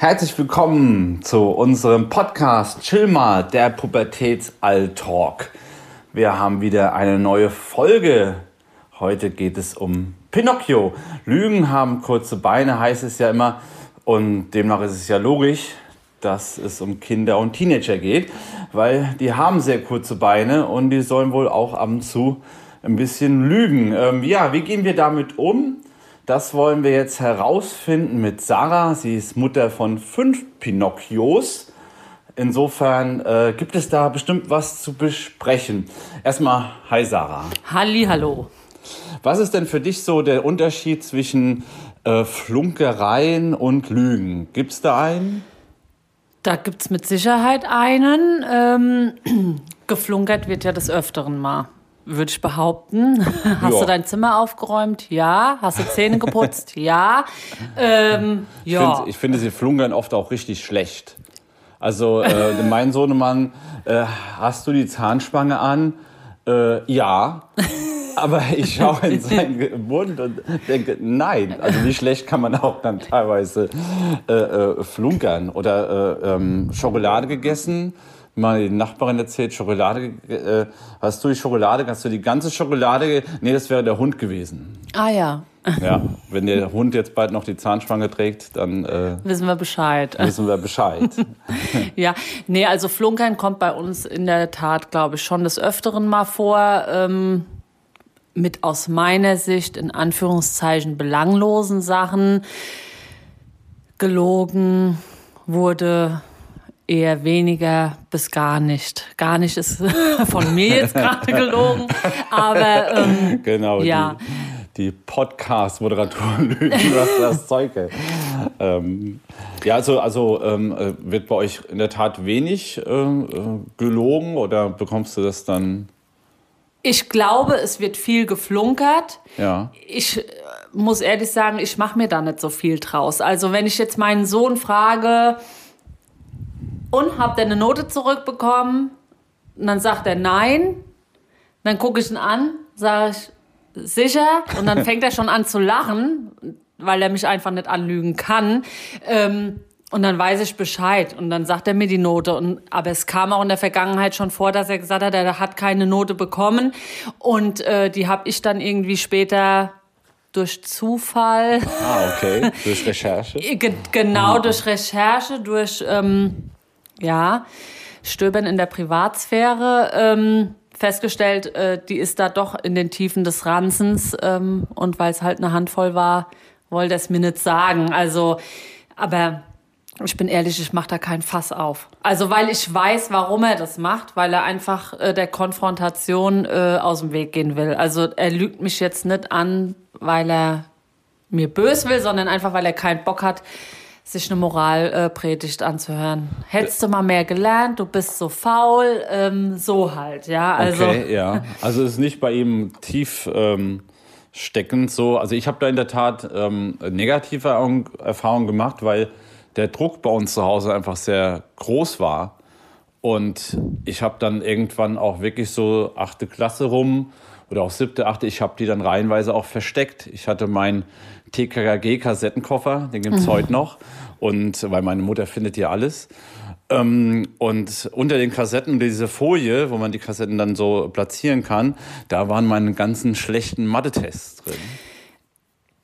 Herzlich willkommen zu unserem Podcast Chill mal, der Pubertätsall-Talk. Wir haben wieder eine neue Folge. Heute geht es um Pinocchio. Lügen haben kurze Beine, heißt es ja immer. Und demnach ist es ja logisch, dass es um Kinder und Teenager geht, weil die haben sehr kurze Beine und die sollen wohl auch ab und zu ein bisschen lügen. Ähm, ja, wie gehen wir damit um? Das wollen wir jetzt herausfinden mit Sarah. Sie ist Mutter von fünf Pinocchios. Insofern äh, gibt es da bestimmt was zu besprechen. Erstmal, hi Sarah. Halli, hallo. Was ist denn für dich so der Unterschied zwischen äh, Flunkereien und Lügen? Gibt es da einen? Da gibt es mit Sicherheit einen. Ähm, geflunkert wird ja des Öfteren mal, würde ich behaupten. Hast Ja. du dein Zimmer aufgeräumt? Ja. Hast du Zähne geputzt? ja. Ähm, Ich ja. finde, ich finde, sie flunkern oft auch richtig schlecht. Also, äh, mein Sohnemann, äh, hast du die Zahnspange an? Äh, ja. Aber ich schaue in seinen Mund und denke, nein. Also, wie schlecht kann man auch dann teilweise äh, äh, flunkern? Oder äh, ähm, Schokolade gegessen? Mal die Nachbarin erzählt, Schokolade, äh, hast du die Schokolade, hast du die ganze Schokolade? Nee, das wäre der Hund gewesen. ah ja, Ja, wenn der Hund jetzt bald noch die Zahnspange trägt, dann äh, wissen wir Bescheid. wissen wir Bescheid. Ja, nee, also Flunkern kommt bei uns in der Tat, glaube ich, schon des Öfteren mal vor. Ähm, mit aus meiner Sicht in Anführungszeichen belanglosen Sachen. Gelogen wurde eher weniger bis gar nicht. Gar nicht ist von mir jetzt gerade gelogen, aber ähm, genau, Ja. die, die Podcast-Moderatoren lügen, was das Zeug hält. ähm, Ja, also, also ähm, äh, wird bei euch in der Tat wenig äh, äh, gelogen oder bekommst du das dann? ich glaube, es wird viel geflunkert. Ja. ich äh, muss ehrlich sagen, ich mache mir da nicht so viel draus. Also wenn ich jetzt meinen Sohn frage, und habt ihr eine Note zurückbekommen? Und dann sagt er nein. Dann gucke ich ihn an, sage ich sicher. Und dann fängt er schon an zu lachen, weil er mich einfach nicht anlügen kann. Ähm, und dann weiß ich Bescheid und dann sagt er mir die Note. Und, aber es kam auch in der Vergangenheit schon vor, dass er gesagt hat, er hat keine Note bekommen. Und äh, die habe ich dann irgendwie später durch Zufall Ah, okay. Durch Recherche. Ge genau durch Recherche, durch ähm, ja, Stöbern in der Privatsphäre ähm, festgestellt, äh, die ist da doch in den Tiefen des Ranzens ähm, und weil es halt eine Handvoll war, wollte es mir nicht sagen. Also, aber ich bin ehrlich, ich mache da kein Fass auf. Also weil ich weiß, warum er das macht, weil er einfach äh, der Konfrontation äh, aus dem Weg gehen will. Also er lügt mich jetzt nicht an, weil er mir bös will, sondern einfach, weil er keinen Bock hat, sich eine Moralpredigt anzuhören. Hättest du mal mehr gelernt, du bist so faul, ähm, so halt, ja. Also Okay, ja. Also es ist nicht bei ihm tief ähm, steckend so. Also ich habe da in der Tat ähm, negative Erfahrungen gemacht, weil der Druck bei uns zu Hause einfach sehr groß war. Und ich habe dann irgendwann auch wirklich so achte Klasse rum oder auch siebte, achte, ich habe die dann reihenweise auch versteckt. Ich hatte meinen TKKG-Kassettenkoffer, den gibt's heute noch. Und weil meine Mutter findet hier alles. Ähm, und unter den Kassetten, diese Folie, wo man die Kassetten dann so platzieren kann, da waren meine ganzen schlechten Mathe-Tests drin.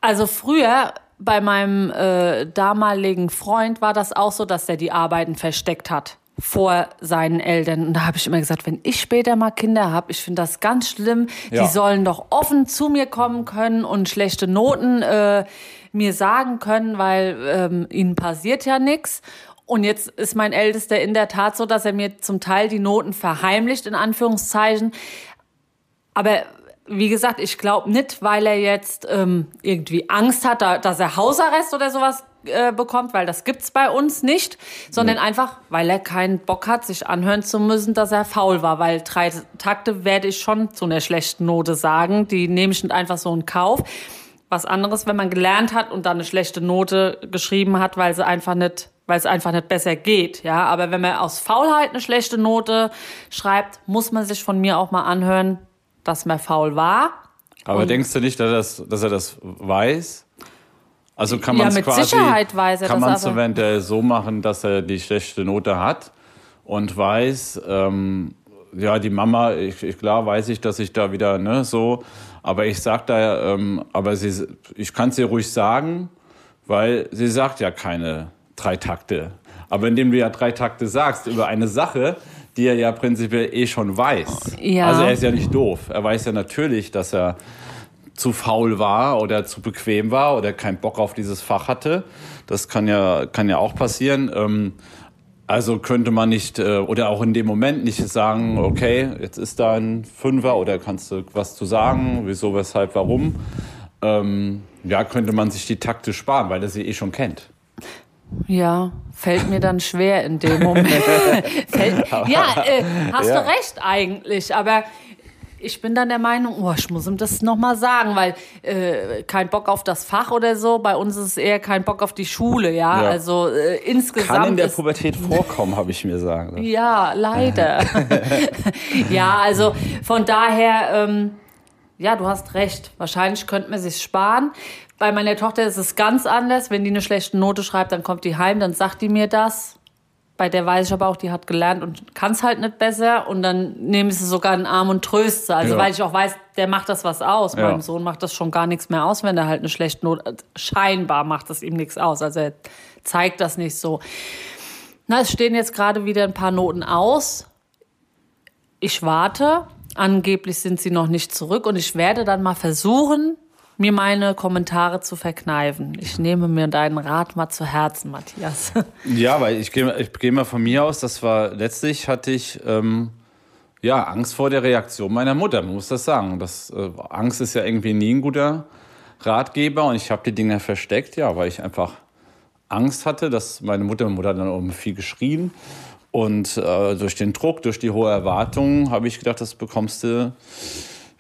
Also früher bei meinem äh, damaligen Freund war das auch so, dass er die Arbeiten versteckt hat vor seinen Eltern. Und da habe ich immer gesagt, wenn ich später mal Kinder habe, ich finde das ganz schlimm. Ja. Die sollen doch offen zu mir kommen können und schlechte Noten äh, mir sagen können, weil ähm, ihnen passiert ja nichts. Und jetzt ist mein Ältester in der Tat so, dass er mir zum Teil die Noten verheimlicht, in Anführungszeichen. Aber wie gesagt, ich glaube nicht, weil er jetzt ähm, irgendwie Angst hat, da, dass er Hausarrest oder sowas äh, bekommt, weil das gibt's bei uns nicht, sondern einfach, weil er keinen Bock hat, sich anhören zu müssen, dass er faul war. Weil drei Takte werde ich schon zu einer schlechten Note sagen. Die nehme ich nicht einfach so in Kauf. Was anderes, wenn man gelernt hat und dann eine schlechte Note geschrieben hat, weil sie einfach nicht weil es einfach nicht besser geht, ja. Aber wenn man aus Faulheit eine schlechte Note schreibt, muss man sich von mir auch mal anhören, dass man faul war. Aber denkst du nicht, dass das, dass er das weiß? Also kann Ja, man es mit quasi Sicherheit weiß er kann man es aber- eventuell so machen, dass er die schlechte Note hat und weiß, ähm, ja, die Mama, ich, ich, klar weiß ich, dass ich da wieder, ne, so, aber ich sag da, ähm, aber sie, ich kann es ihr ruhig sagen, weil sie sagt ja keine drei Takte. Aber indem du ja drei Takte sagst über eine Sache, die er ja prinzipiell eh schon weiß. Ja. Also er ist ja nicht doof. Er weiß ja natürlich, dass er zu faul war oder zu bequem war oder keinen Bock auf dieses Fach hatte. Das kann ja, kann ja auch passieren. Ähm, also könnte man nicht, äh, oder auch in dem Moment nicht sagen, okay, jetzt ist da ein Fünfer oder kannst du was zu sagen, wieso, weshalb, warum. Ähm, ja, könnte man sich die Takte sparen, weil er sie eh schon kennt. Ja, fällt mir dann schwer in dem Moment. fällt, ja, äh, hast Ja. du recht eigentlich, aber ich bin dann der Meinung, oh, ich muss ihm das nochmal sagen, weil äh, kein Bock auf das Fach oder so, bei uns ist es eher kein Bock auf die Schule, ja. Ja. Also äh, insgesamt Kann in der Pubertät vorkommen, habe ich mir sagen. lassen. Ja, leider. ja, also von daher, ähm, ja, du hast recht. Wahrscheinlich könnte man sich sparen. Bei meiner Tochter ist es ganz anders. Wenn die eine schlechte Note schreibt, dann kommt die heim, dann sagt die mir das. Bei der weiß ich aber auch, die hat gelernt und kann es halt nicht besser. Und dann nehme ich sie sogar in den Arm und tröste. sie. Also Ja. weil ich auch weiß, der macht das was aus. Ja. Meinem Sohn macht das schon gar nichts mehr aus, wenn er halt eine schlechte Note. Scheinbar macht das ihm nichts aus. Also er zeigt das nicht so. Na, es stehen jetzt gerade wieder ein paar Noten aus. Ich warte. Angeblich sind sie noch nicht zurück und ich werde dann mal versuchen, mir meine Kommentare zu verkneifen. Ich nehme mir deinen Rat mal zu Herzen, Matthias. Ja, weil ich gehe ich geh mal von mir aus, das war letztlich hatte ich ähm, ja Angst vor der Reaktion meiner Mutter, man muss das sagen. Das, äh, Angst ist ja irgendwie nie ein guter Ratgeber und ich habe die Dinge versteckt, ja, weil ich einfach Angst hatte, dass meine Mutter, meine Mutter dann auch viel geschrien und äh, durch den Druck, durch die hohe Erwartung habe ich gedacht, das bekommst du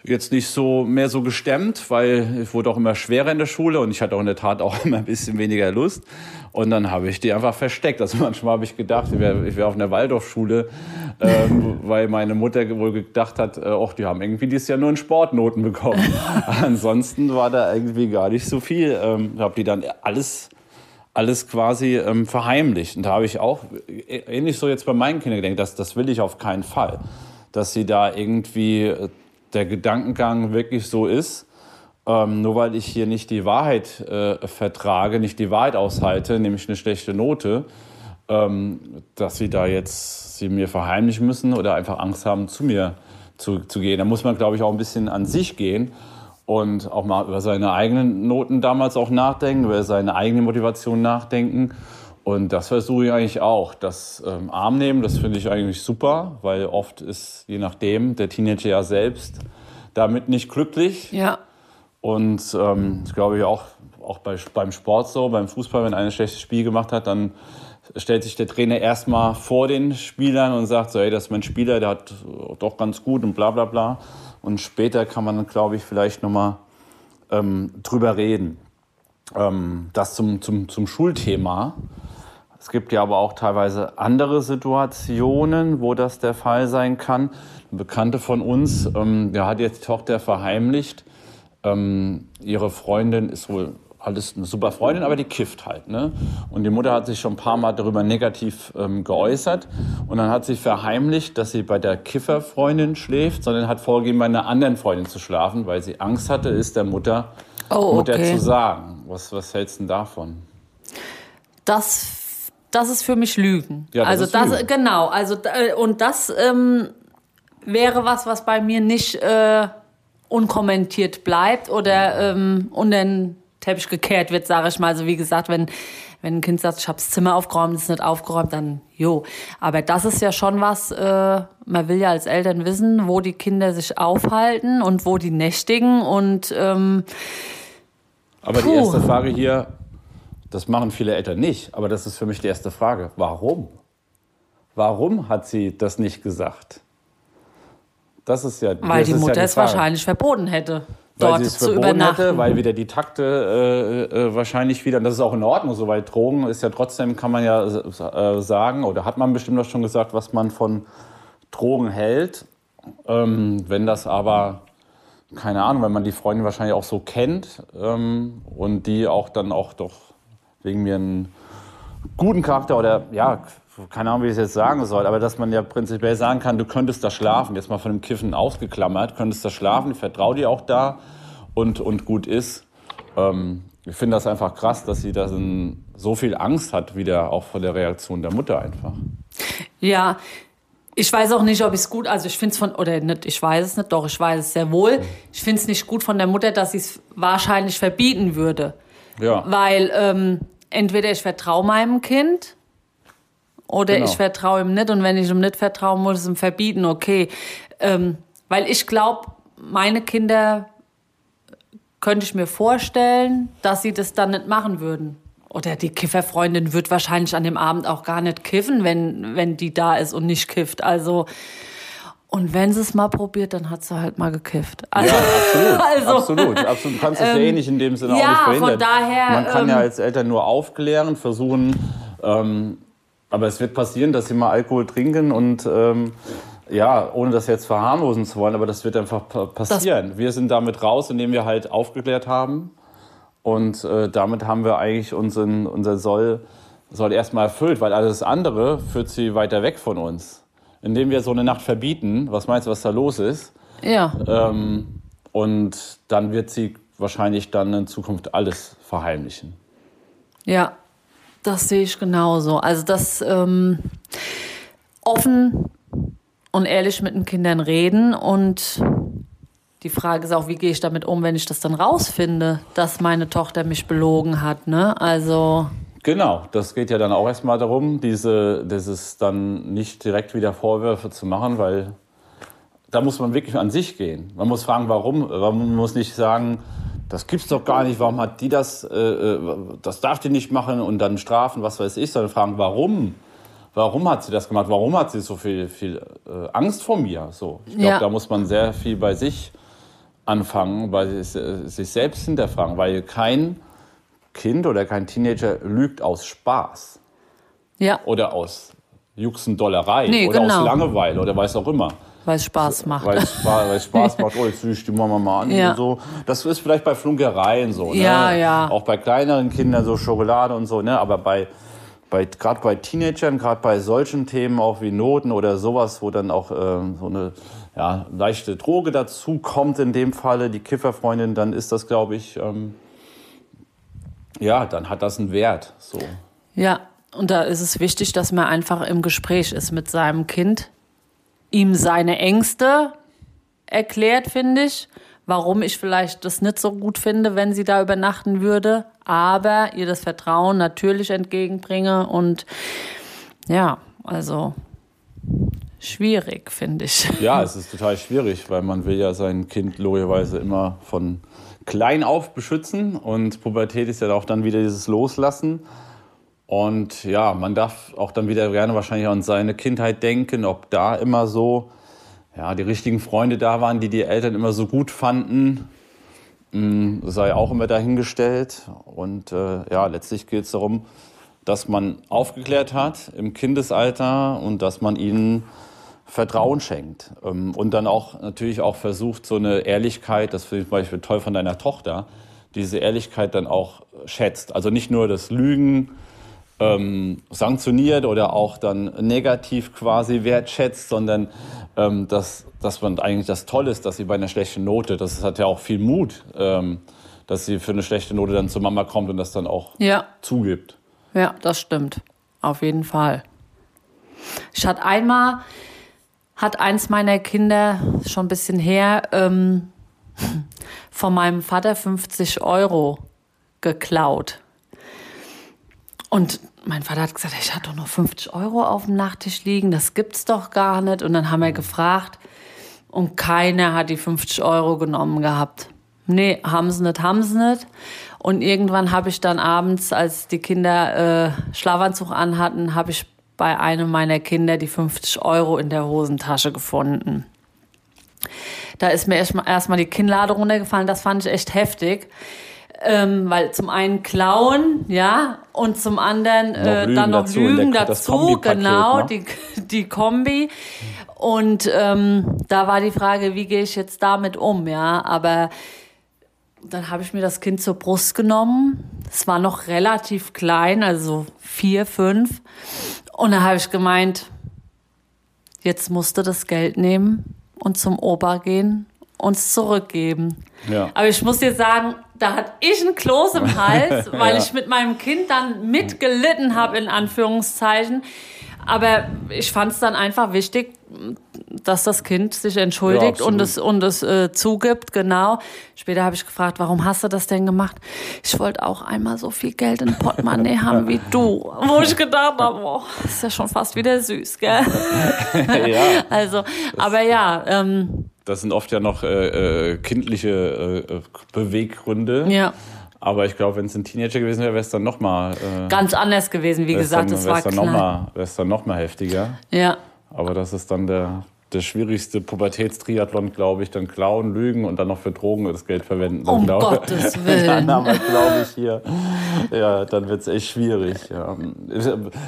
jetzt nicht so mehr so gestemmt, weil ich wurde auch immer schwerer in der Schule und ich hatte auch in der Tat auch immer ein bisschen weniger Lust. Und dann habe ich die einfach versteckt. Also manchmal habe ich gedacht, ich wäre ich wär auf einer Waldorfschule, ähm, weil meine Mutter wohl gedacht hat, äh, och, die haben irgendwie dieses Jahr nur in Sportnoten bekommen. Ansonsten war da irgendwie gar nicht so viel. Ähm, habe die dann alles alles quasi ähm, verheimlicht. Und da habe ich auch äh, ähnlich so jetzt bei meinen Kindern gedacht, das, das will ich auf keinen Fall. Dass sie da irgendwie äh, der Gedankengang wirklich so ist, ähm, nur weil ich hier nicht die Wahrheit äh, vertrage, nicht die Wahrheit aushalte, nämlich eine schlechte Note, ähm, dass sie da jetzt sie mir verheimlichen müssen oder einfach Angst haben, zu mir zu, zu gehen. Da muss man, glaube ich, auch ein bisschen an sich gehen und auch mal über seine eigenen Noten damals auch nachdenken, über seine eigene Motivation nachdenken. Und das versuche ich eigentlich auch. Das ähm, Arm nehmen, das finde ich eigentlich super, weil oft ist, je nachdem, der Teenager ja selbst damit nicht glücklich. ja. Und ähm, das glaube ich auch, auch bei, beim Sport so, beim Fußball, wenn einer ein schlechtes Spiel gemacht hat, dann stellt sich der Trainer erstmal vor den Spielern und sagt so, hey, das ist mein Spieler, der hat doch ganz gut und bla bla bla. Und später kann man, glaube ich, vielleicht nochmal ähm, drüber reden. Ähm, das zum, zum, zum Schulthema. Es gibt ja aber auch teilweise andere Situationen, wo das der Fall sein kann. Eine Bekannte von uns, ähm, der hat jetzt die Tochter verheimlicht. Ähm, ihre Freundin ist wohl alles eine super Freundin, aber die kifft halt. Ne? Und die Mutter hat sich schon ein paar Mal darüber negativ ähm, geäußert. Und dann hat sie verheimlicht, dass sie bei der Kifferfreundin schläft, sondern hat vorgegeben, bei einer anderen Freundin zu schlafen, weil sie Angst hatte, es der Mutter, Oh, Mutter okay. zu sagen. Was, was hältst du denn davon? Das, das ist für mich Lügen. Ja, das also ist das, Lügen. genau. Also äh, und das ähm, wäre was, was bei mir nicht äh, unkommentiert bleibt oder ähm, unter den Teppich gekehrt wird, sage ich mal. Also wie gesagt, wenn wenn ein Kind sagt, ich habe das Zimmer aufgeräumt, ist nicht aufgeräumt, dann jo. Aber das ist ja schon was. Äh, man will ja als Eltern wissen, wo die Kinder sich aufhalten und wo die nächtigen und ähm, Aber die erste Frage hier, das machen viele Eltern nicht, aber das ist für mich die erste Frage. Warum? Warum hat sie das nicht gesagt? Das ist ja weil die Mutter ja es Frage. wahrscheinlich verboten hätte, weil dort es zu übernachten. hätte, weil wieder die Takte äh, äh, wahrscheinlich wieder, und das ist auch in Ordnung, so weil Drogen ist ja trotzdem, kann man ja äh, sagen, oder hat man bestimmt auch schon gesagt, was man von Drogen hält. Ähm, wenn das aber keine Ahnung, wenn man die Freundin wahrscheinlich auch so kennt ähm, und die auch dann auch doch wegen mir einen guten Charakter oder ja, keine Ahnung, wie ich es jetzt sagen soll, aber dass man ja prinzipiell sagen kann, du könntest da schlafen, jetzt mal von dem Kiffen ausgeklammert, könntest da schlafen, ich vertraue dir auch da und, und gut ist. Ähm, ich finde das einfach krass, dass sie da so viel Angst hat, wieder auch vor der Reaktion der Mutter einfach. Ja, ich weiß auch nicht, ob ich es gut, also ich finde es von, oder nicht, ich weiß es nicht, doch, ich weiß es sehr wohl. Ich finde es nicht gut von der Mutter, dass sie es wahrscheinlich verbieten würde. Ja. Weil ähm, entweder ich vertraue meinem Kind oder genau. ich vertraue ihm nicht und wenn ich ihm nicht vertraue, muss ich es ihm verbieten, okay. Ähm, weil ich glaube, meine Kinder könnte ich mir vorstellen, dass sie das dann nicht machen würden. Oder die Kifferfreundin wird wahrscheinlich an dem Abend auch gar nicht kiffen, wenn, wenn die da ist und nicht kifft. Also, und wenn sie es mal probiert, dann hat sie halt mal gekifft. Also, ja, absolut. Also, absolut, absolut. Du kannst es ähm, ja eh nicht in dem Sinne ja, auch nicht verhindern. Von daher, Man kann ähm, ja als Eltern nur aufklären, versuchen, ähm, aber es wird passieren, dass sie mal Alkohol trinken und ähm, ja, ohne das jetzt verharmlosen zu wollen, aber das wird einfach passieren. Das wir sind damit raus, indem wir halt aufgeklärt haben. Und äh, damit haben wir eigentlich unseren, unser Soll, Soll erstmal erfüllt, weil alles andere führt sie weiter weg von uns. Indem wir so eine Nacht verbieten, was meinst du, was da los ist? Ja. Ähm, und dann wird sie wahrscheinlich dann in Zukunft alles verheimlichen. Ja, das sehe ich genauso. Also das ähm, offen und ehrlich mit den Kindern reden. Und die Frage ist auch, wie gehe ich damit um, wenn ich das dann rausfinde, dass meine Tochter mich belogen hat. Ne? Also. Genau, das geht ja dann auch erstmal darum, diese, dieses dann nicht direkt wieder Vorwürfe zu machen, weil da muss man wirklich an sich gehen. Man muss fragen, warum. Man muss nicht sagen, das gibt's doch gar nicht, warum hat die das, äh, äh das darf die nicht machen und dann strafen, was weiß ich, sondern fragen, warum? warum hat sie das gemacht? Warum hat sie so viel, viel äh, Angst vor mir? So, ich glaube, ja. da muss man sehr viel bei sich anfangen, bei sich, äh, sich selbst hinterfragen, weil kein Kind oder kein Teenager lügt aus Spaß. Ja. Oder aus Juxendollerei nee, oder genau. aus Langeweile oder weiß auch immer. Weil es Spaß macht. Weil es Spaß, Spaß macht, oh, jetzt ich die Mama mal an ja. und so. Das ist vielleicht bei Flunkereien so. Ne? Ja, ja. Auch bei kleineren Kindern so Schokolade und so, ne? Aber bei bei, gerade bei Teenagern, gerade bei solchen Themen auch wie Noten oder sowas, wo dann auch äh, so eine ja, leichte Droge dazu kommt, in dem Falle die Kifferfreundin, dann ist das, glaube ich, ähm, ja, dann hat das einen Wert. So. Ja, und da ist es wichtig, dass man einfach im Gespräch ist mit seinem Kind, ihm seine Ängste erklärt, finde ich, warum ich vielleicht das nicht so gut finde, wenn sie da übernachten würde, aber ihr das Vertrauen natürlich entgegenbringe und ja, also schwierig, finde ich. Ja, es ist total schwierig, weil man will ja sein Kind logischerweise immer von klein auf beschützen und Pubertät ist ja auch dann wieder dieses Loslassen. Und ja, man darf auch dann wieder gerne wahrscheinlich an seine Kindheit denken, ob da immer so ja, die richtigen Freunde da waren, die die Eltern immer so gut fanden, mm, sei auch immer dahingestellt. Und äh, ja, letztlich geht es darum, dass man aufgeklärt hat im Kindesalter und dass man ihnen Vertrauen schenkt. Ähm, und dann auch natürlich auch versucht, so eine Ehrlichkeit, das finde ich zum Beispiel toll von deiner Tochter, diese Ehrlichkeit dann auch schätzt. Also nicht nur das Lügen, ähm, sanktioniert oder auch dann negativ quasi wertschätzt, sondern ähm, dass, dass man eigentlich das Tolle ist, dass sie bei einer schlechten Note, das hat ja auch viel Mut, ähm, dass sie für eine schlechte Note dann zur Mama kommt und das dann auch ja. zugibt. Ja, das stimmt. Auf jeden Fall. Ich hatte einmal, hat eins meiner Kinder, schon ein bisschen her, ähm, von meinem Vater 50 Euro geklaut. Und mein Vater hat gesagt, ich hatte doch noch 50 Euro auf dem Nachttisch liegen, das gibt's doch gar nicht. Und dann haben wir gefragt und keiner hat die 50 Euro genommen gehabt. Nee, haben sie nicht, haben sie nicht. Und irgendwann habe ich dann abends, als die Kinder äh, Schlafanzug anhatten, habe ich bei einem meiner Kinder die 50 Euro in der Hosentasche gefunden. Da ist mir erstmal erst die Kinnlade runtergefallen, das fand ich echt heftig ähm, weil zum einen klauen, ja, und zum anderen äh, noch dann noch dazu, Lügen dazu, genau, ne? die, die Kombi. Und ähm, da war die Frage, wie gehe ich jetzt damit um, ja. Aber dann habe ich mir das Kind zur Brust genommen. Es war noch relativ klein, also vier, fünf. Und dann habe ich gemeint, jetzt musste das Geld nehmen und zum Opa gehen uns zurückgeben. Ja. Aber ich muss dir sagen, da hatte ich ein Kloß im Hals, weil ja. ich mit meinem Kind dann mitgelitten habe, in Anführungszeichen. Aber ich fand es dann einfach wichtig, dass das Kind sich entschuldigt ja, und es, und es äh, zugibt, genau. Später habe ich gefragt, warum hast du das denn gemacht? Ich wollte auch einmal so viel Geld in Portemonnaie haben wie du. Wo ich gedacht habe, oh, ist ja schon fast wieder süß, gell? ja. Also, aber ja. Ähm, das sind oft ja noch äh, äh kindliche äh, Beweggründe. Ja. Aber ich glaube, wenn es ein Teenager gewesen wäre, wäre es dann nochmal. Äh, Ganz anders gewesen, wie gesagt, es war klar. Wäre es dann nochmal heftiger. Ja. Aber das ist dann der, der schwierigste Pubertätstriathlon, glaube ich, dann klauen, lügen und dann noch für Drogen das Geld verwenden. Um glaub, Gottes Willen. dann glaube ich, hier, ja, dann wird es echt schwierig. Ja.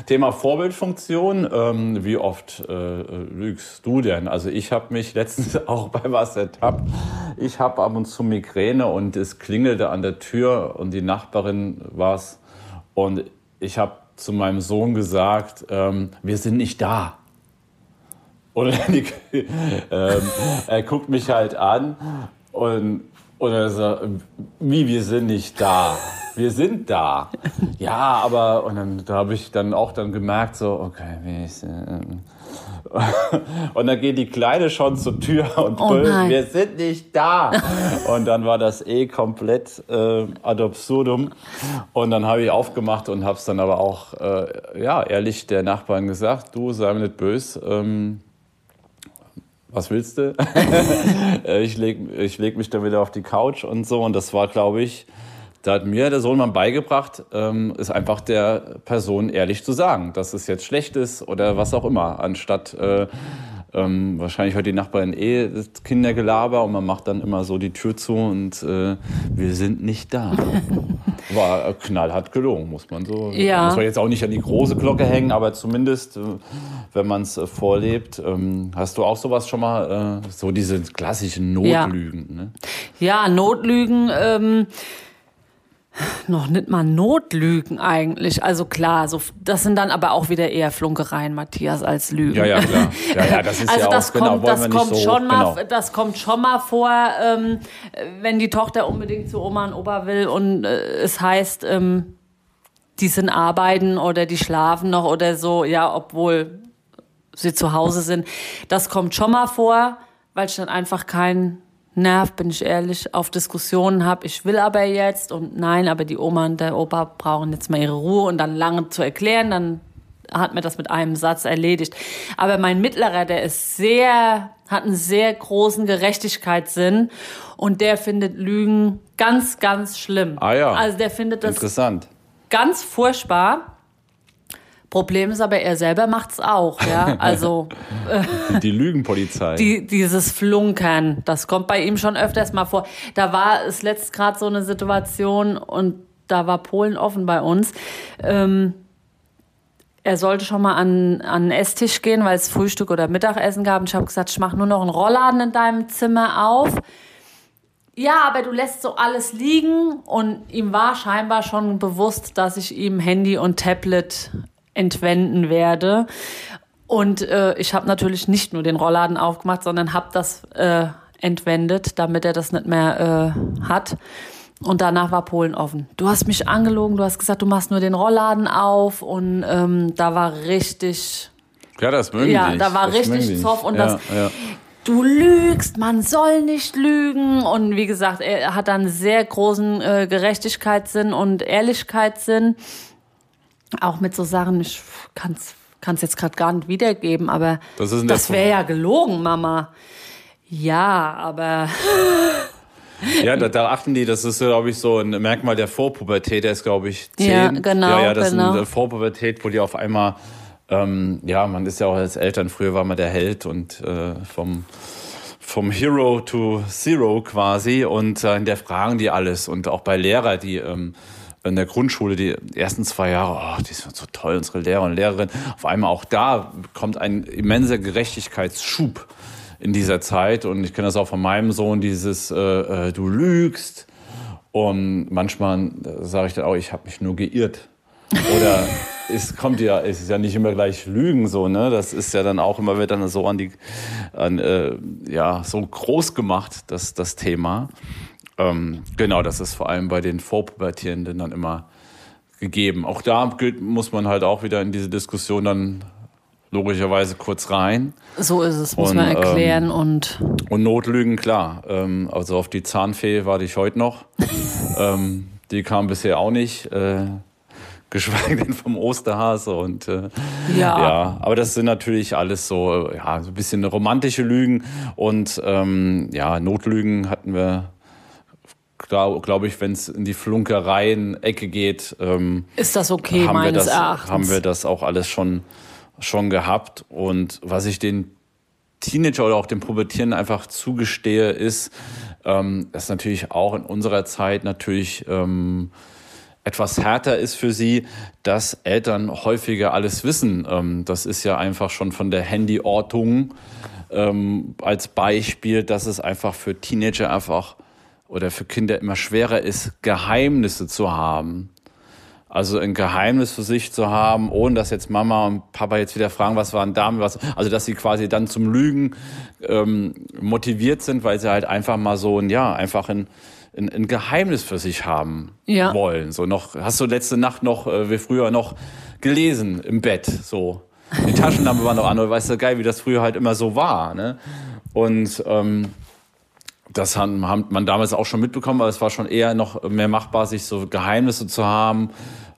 Thema Vorbildfunktion, ähm, wie oft äh, lügst du denn? Also ich habe mich letztens auch bei was ertappt. Ich habe ab und zu Migräne und es klingelte an der Tür und die Nachbarin war es und ich habe zu meinem Sohn gesagt, ähm, wir sind nicht da. Und die, ähm, er guckt mich halt an und, und er sagt, wie, wir sind nicht da. Wir sind da. Ja, aber, und dann da habe ich dann auch dann gemerkt, so, okay, wie ist, äh, und dann geht die Kleine schon zur Tür und oh brüllt, wir sind nicht da. und dann war das eh komplett äh, ad absurdum. Und dann habe ich aufgemacht und habe es dann aber auch, äh, ja, ehrlich der Nachbarn gesagt, du sei mir nicht böse, ähm, was willst du? Äh, ich lege ich leg mich dann wieder auf die Couch und so. Und das war, glaube ich, da hat mir der Sohn mal beigebracht, ähm, ist einfach der Person ehrlich zu sagen, dass es jetzt schlecht ist oder was auch immer, anstatt äh, ähm, wahrscheinlich hört die Nachbarin eh das Kindergelaber und man macht dann immer so die Tür zu und äh, wir sind nicht da. War knallhart gelungen, muss man so. Ja. Muss man jetzt auch nicht an die große Glocke hängen, aber zumindest, äh, wenn man es äh, vorlebt. Ähm, hast du auch sowas schon mal, äh, so diese klassischen Notlügen? Ja, ne? ja Notlügen. Ähm noch nicht mal Notlügen eigentlich. Also klar, so, das sind dann aber auch wieder eher Flunkereien, Matthias, als Lügen. Ja, ja, klar. Ja, ja, das ist also ja das auch, genau, kommt, genau, das kommt so, schon mal, genau. das kommt schon mal vor, ähm, wenn die Tochter unbedingt zu Oma und Opa will und äh, es heißt, ähm, die sind arbeiten oder die schlafen noch oder so, ja, obwohl sie zu Hause sind. Das kommt schon mal vor, weil ich dann einfach keinen nervt, bin ich ehrlich, auf Diskussionen habe. Ich will aber jetzt und nein, aber die Oma und der Opa brauchen jetzt mal ihre Ruhe und dann lange zu erklären, dann hat mir das mit einem Satz erledigt. Aber mein Mittlerer, der ist sehr, hat einen sehr großen Gerechtigkeitssinn und der findet Lügen ganz, ganz schlimm. Ah ja. Also der findet das Interessant. ganz furchtbar. Problem ist aber, er selber macht's auch, ja. Also äh, die Lügenpolizei. Die, dieses Flunkern, das kommt bei ihm schon öfters mal vor. Da war es letzt gerade so eine Situation und da war Polen offen bei uns. Ähm, er sollte schon mal an, an den Esstisch gehen, weil es Frühstück oder Mittagessen gab. Und ich habe gesagt, ich mache nur noch einen Rollladen in deinem Zimmer auf. Ja, aber du lässt so alles liegen und ihm war scheinbar schon bewusst, dass ich ihm Handy und Tablet entwenden werde. Und äh, ich habe natürlich nicht nur den Rollladen aufgemacht, sondern habe das äh, entwendet, damit er das nicht mehr äh, hat. Und danach war Polen offen. Du hast mich angelogen, du hast gesagt, du machst nur den Rollladen auf und ähm, da war richtig. Ja, das mögen Ja, da war richtig Zoff und ja, das. Ja. Du lügst, man soll nicht lügen. Und wie gesagt, er hat dann sehr großen äh, Gerechtigkeitssinn und Ehrlichkeitssinn auch mit so Sachen, ich kann es jetzt gerade gar nicht wiedergeben, aber das, das wäre ja gelogen, Mama. Ja, aber. Ja, da, da, achten die, das ist, glaube ich, so ein Merkmal der Vorpubertät, der ist, glaube ich, zehn. Ja, genau. Ja, ja, das genau. ist eine Vorpubertät, wo die auf einmal, ähm, ja, man ist ja auch als Eltern, früher war man der Held und äh, vom, vom Hero to Zero quasi und äh, in der fragen die alles und auch bei Lehrer, die, ähm, in der Grundschule, die ersten zwei Jahre, oh, die sind so toll, unsere Lehrer und Lehrerinnen. Auf einmal auch da kommt ein immenser Gerechtigkeitsschub in dieser Zeit. Und ich kenne das auch von meinem Sohn, dieses, äh, äh, du lügst. Und manchmal sage ich dann auch, ich habe mich nur geirrt. Oder es kommt ja, es ist ja nicht immer gleich Lügen so, ne? Das ist ja dann auch immer wird dann so an die, an, äh, ja, so groß gemacht, das, das Thema. Ähm, genau, das ist vor allem bei den Vorpubertierenden dann immer gegeben. Auch da muss man halt auch wieder in diese Diskussion dann logischerweise kurz rein. So ist es, muss und, man erklären ähm, und. Und Notlügen, klar. Ähm, also auf die Zahnfee warte ich heute noch. ähm, die kam bisher auch nicht. Äh, geschweige denn vom Osterhase und äh, ja. ja, aber das sind natürlich alles so ja so ein bisschen romantische Lügen und ähm, ja Notlügen hatten wir glaube glaub ich, wenn es in die Flunkereien-Ecke geht, ähm, ist das okay haben meines wir das, Erachtens. Haben wir das auch alles schon schon gehabt und was ich den Teenager oder auch den Pubertieren einfach zugestehe, ist, ähm, dass natürlich auch in unserer Zeit natürlich ähm, etwas härter ist für sie, dass Eltern häufiger alles wissen. Ähm, das ist ja einfach schon von der Handyortung ähm, als Beispiel, dass es einfach für Teenager einfach oder für Kinder immer schwerer ist, Geheimnisse zu haben. Also ein Geheimnis für sich zu haben, ohne dass jetzt Mama und Papa jetzt wieder fragen, was waren damit, was, also dass sie quasi dann zum Lügen ähm, motiviert sind, weil sie halt einfach mal so ein, ja, einfach ein, ein, ein Geheimnis für sich haben ja. wollen. So noch, hast du letzte Nacht noch, äh, wie früher noch gelesen im Bett, so. Die Taschenlampe war noch an, oder weißt du, geil, wie das früher halt immer so war, ne? Und ähm, das hat man damals auch schon mitbekommen, aber es war schon eher noch mehr machbar, sich so Geheimnisse zu haben.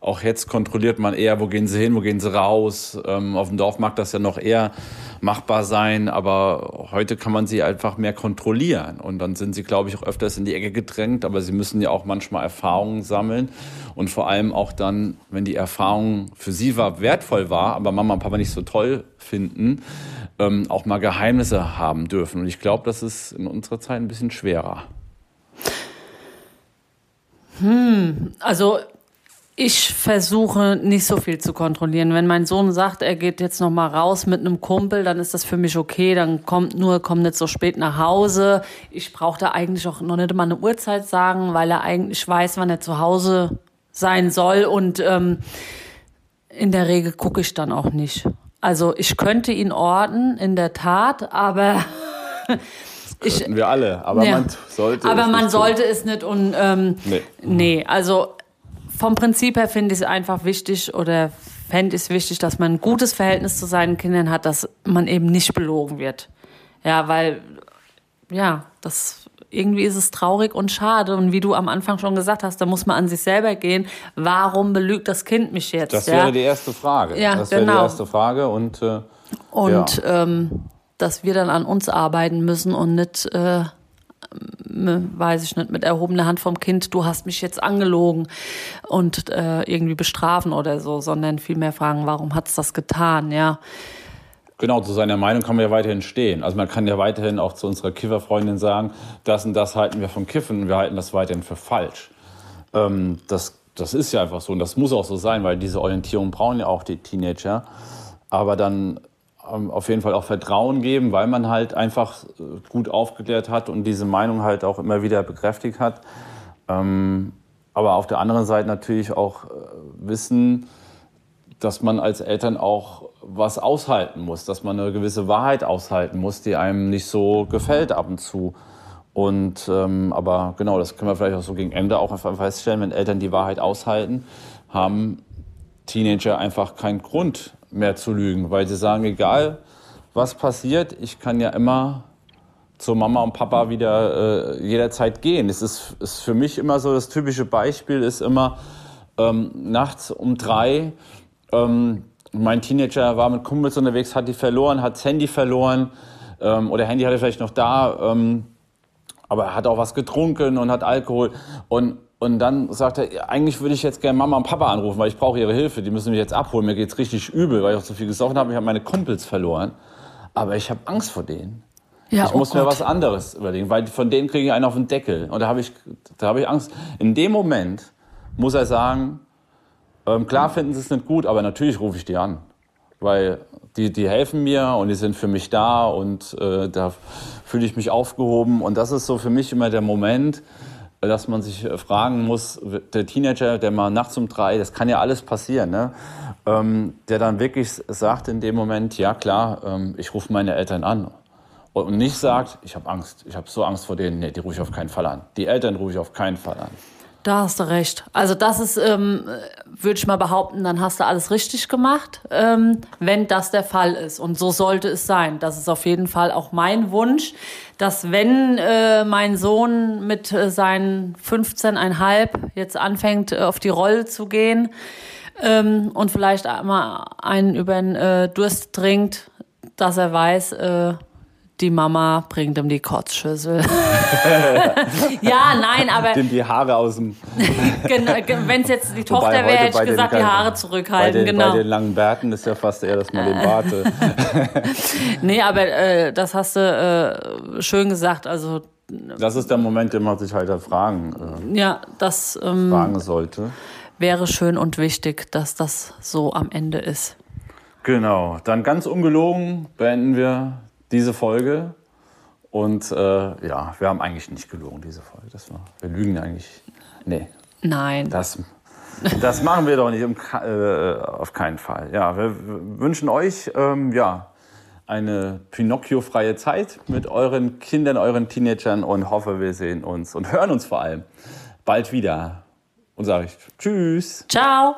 Auch jetzt kontrolliert man eher, wo gehen sie hin, wo gehen sie raus. Ähm, auf dem Dorf mag das ja noch eher machbar sein, aber heute kann man sie einfach mehr kontrollieren. Und dann sind sie, glaube ich, auch öfters in die Ecke gedrängt, aber sie müssen ja auch manchmal Erfahrungen sammeln. Und vor allem auch dann, wenn die Erfahrung für sie war, wertvoll war, aber Mama und Papa nicht so toll finden, ähm, auch mal Geheimnisse haben dürfen. Und ich glaube, das ist in unserer Zeit ein bisschen schwerer. Hm, also ich versuche nicht so viel zu kontrollieren. Wenn mein Sohn sagt, er geht jetzt noch mal raus mit einem Kumpel, dann ist das für mich okay. Dann kommt nur, kommt nicht so spät nach Hause. Ich brauche da eigentlich auch noch nicht mal eine Uhrzeit sagen, weil er eigentlich weiß, wann er zu Hause sein soll. Und ähm, in der Regel gucke ich dann auch nicht. Also ich könnte ihn orten, in der Tat, aber ich, wir alle, aber ja, man sollte aber es man nicht sollte tun. es nicht und ähm, nee. nee, also vom Prinzip her finde ich es einfach wichtig oder fände ich es wichtig, dass man ein gutes Verhältnis zu seinen Kindern hat, dass man eben nicht belogen wird. Ja, weil ja, das irgendwie ist es traurig und schade. Und wie du am Anfang schon gesagt hast, da muss man an sich selber gehen. Warum belügt das Kind mich jetzt? Das wäre ja? die erste Frage. Ja, das wäre genau. die erste Frage. Und, äh, und ja. ähm, dass wir dann an uns arbeiten müssen und nicht, äh, weiß ich nicht, mit erhobener Hand vom Kind, du hast mich jetzt angelogen und äh, irgendwie bestrafen oder so, sondern vielmehr fragen, warum hat es das getan, ja. Genau, zu seiner Meinung kann man ja weiterhin stehen. Also man kann ja weiterhin auch zu unserer Kifferfreundin sagen, das und das halten wir vom Kiffen und wir halten das weiterhin für falsch. Ähm, das, das ist ja einfach so und das muss auch so sein, weil diese Orientierung brauchen ja auch die Teenager. Aber dann auf jeden Fall auch Vertrauen geben, weil man halt einfach äh, gut aufgeklärt hat und diese Meinung halt auch immer wieder bekräftigt hat. Ähm, aber auf der anderen Seite natürlich auch äh, wissen, dass man als Eltern auch was aushalten muss, dass man eine gewisse Wahrheit aushalten muss, die einem nicht so gefällt ab und zu. Und ähm, aber genau, das können wir vielleicht auch so gegen Ende auch einfach feststellen, wenn Eltern die Wahrheit aushalten, haben Teenager einfach keinen Grund mehr zu lügen, weil sie sagen, egal was passiert, ich kann ja immer zu Mama und Papa wieder äh, jederzeit gehen. Es ist, ist für mich immer so, das typische Beispiel ist immer ähm, nachts um drei ähm, mein Teenager war mit Kumpels unterwegs, hat die verloren, hat das Handy verloren ähm, oder Handy hatte vielleicht noch da, ähm, aber er hat auch was getrunken und hat Alkohol und und dann sagt er, eigentlich würde ich jetzt gerne Mama und Papa anrufen, weil ich brauche ihre Hilfe. Die müssen mich jetzt abholen. Mir geht's richtig übel, weil ich auch so viel gesoffen habe. Ich habe meine Kumpels verloren. Aber ich habe Angst vor denen. Ja, ich oh muss Gott. mir was anderes überlegen, weil von denen kriege ich einen auf den Deckel. Und da habe ich, da habe ich Angst. In dem Moment muss er sagen, ähm, klar finden sie es nicht gut, aber natürlich rufe ich die an. Weil die, die helfen mir und die sind für mich da und äh, da fühle ich mich aufgehoben. Und das ist so für mich immer der Moment, dass man sich fragen muss, der Teenager, der mal nachts um drei, das kann ja alles passieren, ne? Ähm, der dann wirklich sagt in dem Moment, ja klar, ähm, ich rufe meine Eltern an. Und nicht sagt, ich habe Angst, ich habe so Angst vor denen, nee, die rufe ich auf keinen Fall an. Die Eltern rufe ich auf keinen Fall an. Da hast du recht. Also das ist, ähm, würde ich mal behaupten, dann hast du alles richtig gemacht, ähm, wenn das der Fall ist. Und so sollte es sein. Das ist auf jeden Fall auch mein Wunsch, dass wenn äh, mein Sohn mit äh, seinen 15,5 jetzt anfängt, äh, auf die Rolle zu gehen ähm, und vielleicht einmal einen über den äh, Durst trinkt, dass er weiß, äh, die Mama bringt ihm die Kotzschüssel. ja, nein, aber. Dem die Haare aus dem. genau, wenn es jetzt die Tochter wäre, hätte ich gesagt, die Haare zurückhalten. Bei den, genau. bei den langen Bärten ist ja fast eher, dass man den warte. nee, aber äh, das hast du äh, schön gesagt. Also. Das ist der Moment, den man sich halt fragen, äh, ja, das, ähm, fragen sollte. Wäre schön und wichtig, dass das so am Ende ist. Genau. Dann ganz ungelogen beenden wir diese Folge. Und äh, ja, wir haben eigentlich nicht gelogen, diese Folge. Das war, wir lügen eigentlich. Nee. Nein. Das, das machen wir doch nicht, um, äh, auf keinen Fall. Ja, wir wünschen euch ähm, ja, eine Pinocchio-freie Zeit mit euren Kindern, euren Teenagern und hoffe, wir sehen uns und hören uns vor allem bald wieder. Und sage ich Tschüss. Ciao.